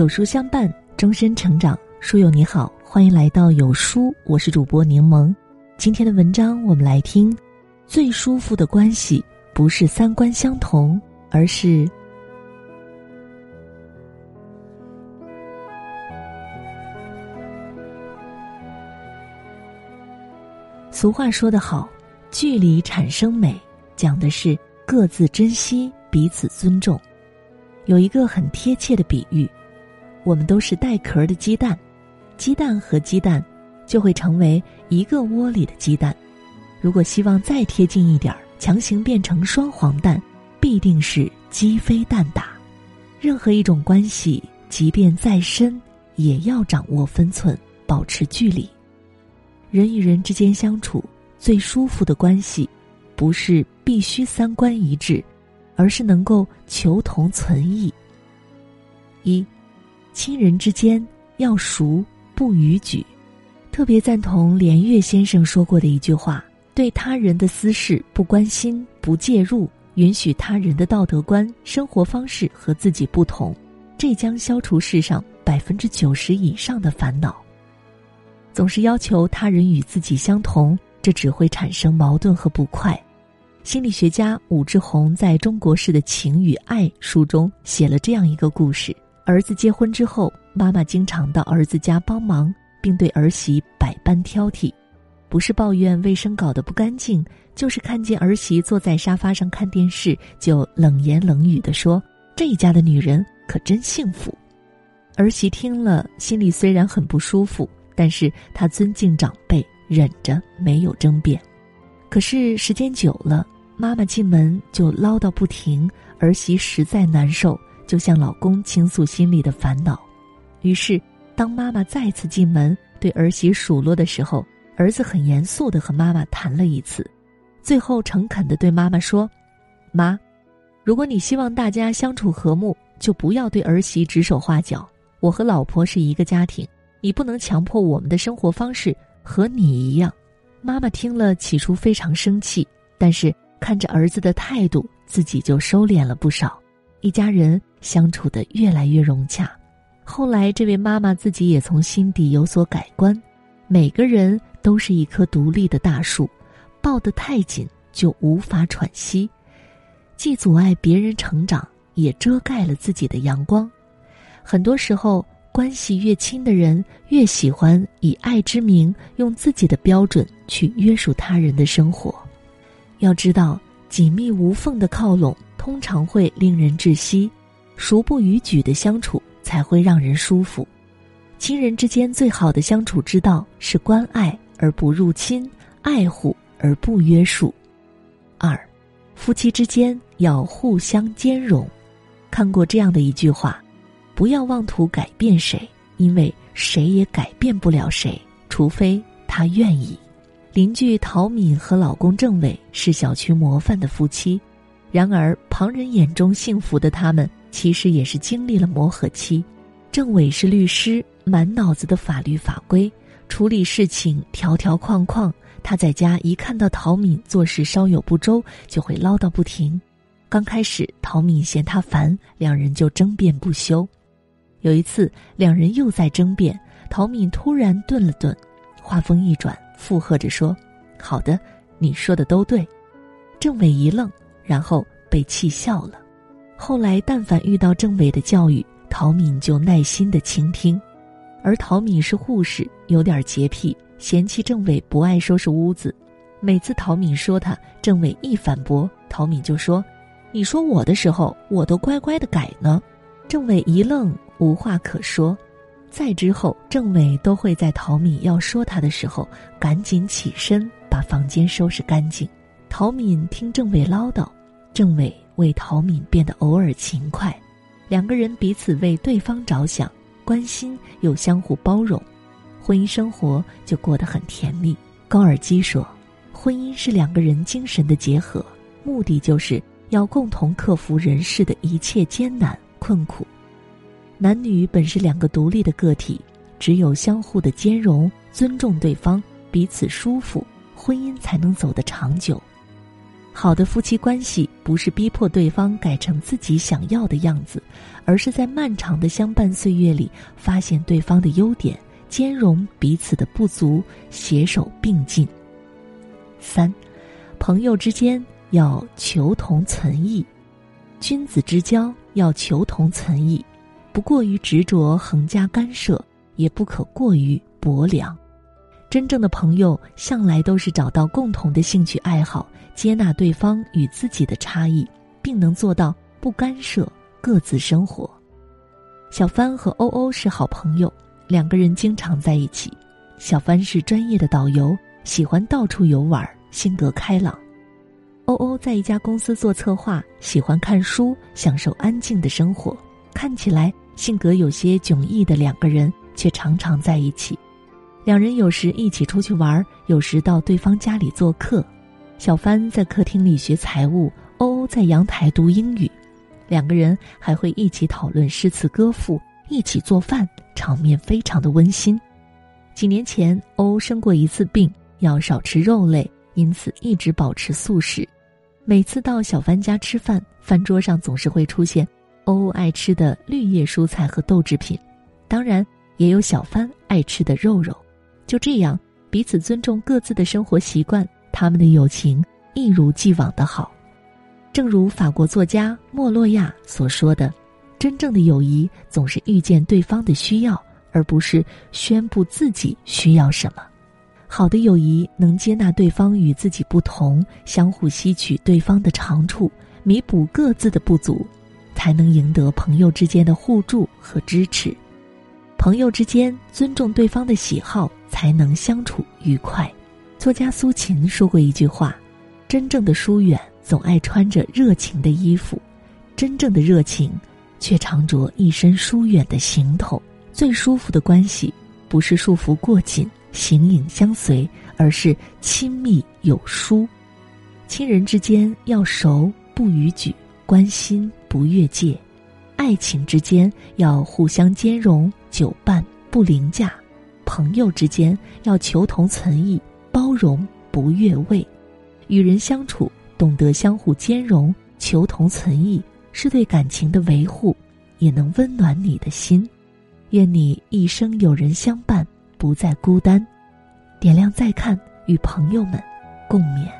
有书相伴，终身成长。书友你好，欢迎来到有书，我是主播柠檬。今天的文章我们来听：最舒服的关系不是三观相同，而是……俗话说得好，距离产生美，讲的是各自珍惜，彼此尊重。有一个很贴切的比喻，我们都是带壳的鸡蛋，鸡蛋和鸡蛋就会成为一个窝里的鸡蛋。如果希望再贴近一点儿，强行变成双黄蛋，必定是鸡飞蛋打。任何一种关系，即便再深，也要掌握分寸，保持距离。人与人之间相处，最舒服的关系，不是必须三观一致。而是能够求同存异。一，亲人之间要熟不逾矩，特别赞同连岳先生说过的一句话：对他人的私事不关心、不介入，允许他人的道德观、生活方式和自己不同，这将消除世上百分之九十以上的烦恼。总是要求他人与自己相同，这只会产生矛盾和不快。心理学家武志红在中国式的情与爱书中写了这样一个故事：儿子结婚之后，妈妈经常到儿子家帮忙，并对儿媳百般挑剔，不是抱怨卫生搞得不干净，就是看见儿媳坐在沙发上看电视，就冷言冷语地说：“这一家的女人可真幸福。”儿媳听了，心里虽然很不舒服，但是她尊敬长辈，忍着没有争辩。可是时间久了，妈妈进门就唠叨不停，儿媳实在难受，就向老公倾诉心里的烦恼。于是，当妈妈再次进门对儿媳数落的时候，儿子很严肃的和妈妈谈了一次，最后诚恳的对妈妈说：“妈，如果你希望大家相处和睦，就不要对儿媳指手画脚。我和老婆是一个家庭，你不能强迫我们的生活方式和你一样。”妈妈听了，起初非常生气，但是看着儿子的态度，自己就收敛了不少。一家人相处的越来越融洽。后来，这位妈妈自己也从心底有所改观。每个人都是一棵独立的大树，抱得太紧就无法喘息，既阻碍别人成长，也遮盖了自己的阳光。很多时候。关系越亲的人，越喜欢以爱之名，用自己的标准去约束他人的生活。要知道，紧密无缝的靠拢通常会令人窒息，熟不逾矩的相处才会让人舒服。亲人之间最好的相处之道是关爱而不入侵，爱护而不约束。二，夫妻之间要互相兼容。看过这样的一句话。不要妄图改变谁，因为谁也改变不了谁，除非他愿意。邻居陶敏和老公郑伟是小区模范的夫妻，然而旁人眼中幸福的他们，其实也是经历了磨合期。郑伟是律师，满脑子的法律法规，处理事情条条框框。他在家一看到陶敏做事稍有不周，就会唠叨不停。刚开始，陶敏嫌他烦，两人就争辩不休。有一次，两人又在争辩，陶敏突然顿了顿，话锋一转，附和着说：“好的，你说的都对。”郑伟一愣，然后被气笑了。后来，但凡遇到郑伟的教育，陶敏就耐心的倾听。而陶敏是护士，有点洁癖，嫌弃郑伟不爱收拾屋子。每次陶敏说他，郑伟一反驳，陶敏就说：“你说我的时候，我都乖乖的改呢。”郑伟一愣。无话可说，再之后，郑伟都会在陶敏要说他的时候，赶紧起身把房间收拾干净。陶敏听郑伟唠叨，郑伟为陶敏变得偶尔勤快，两个人彼此为对方着想，关心又相互包容，婚姻生活就过得很甜蜜。高尔基说，婚姻是两个人精神的结合，目的就是要共同克服人世的一切艰难困苦。男女本是两个独立的个体，只有相互的兼容、尊重对方、彼此舒服，婚姻才能走得长久。好的夫妻关系不是逼迫对方改成自己想要的样子，而是在漫长的相伴岁月里发现对方的优点，兼容彼此的不足，携手并进。三，朋友之间要求同存异，君子之交要求同存异，不过于执着横加干涉，也不可过于薄凉。真正的朋友向来都是找到共同的兴趣爱好，接纳对方与自己的差异，并能做到不干涉各自生活。小帆和欧欧是好朋友，两个人经常在一起。小帆是专业的导游，喜欢到处游玩，性格开朗；欧欧在一家公司做策划，喜欢看书，享受安静的生活。看起来性格有些迥异的两个人，却常常在一起。两人有时一起出去玩，有时到对方家里做客。小帆在客厅里学财务，欧欧在阳台读英语。两个人还会一起讨论诗词歌赋，一起做饭，场面非常的温馨。几年前，欧欧生过一次病，要少吃肉类，因此一直保持素食。每次到小帆家吃饭，饭桌上总是会出现欧欧爱吃的绿叶蔬菜和豆制品，当然也有小帆爱吃的肉肉。就这样，彼此尊重各自的生活习惯，他们的友情一如既往的好。正如法国作家莫洛亚所说的：“真正的友谊总是遇见对方的需要，而不是宣布自己需要什么。好的友谊能接纳对方与自己不同，相互吸取对方的长处，弥补各自的不足，才能赢得朋友之间的互助和支持。朋友之间尊重对方的喜好。”才能相处愉快。作家苏秦说过一句话：“真正的疏远总爱穿着热情的衣服，真正的热情却常着一身疏远的行头。最舒服的关系，不是束缚过紧、形影相随，而是亲密有疏。亲人之间要熟不逾矩，关心不越界；爱情之间要互相兼容，久伴不凌驾。”朋友之间要求同存异，包容不越位；与人相处，懂得相互兼容，求同存异，是对感情的维护，也能温暖你的心。愿你一生有人相伴，不再孤单。点亮再看，与朋友们共勉。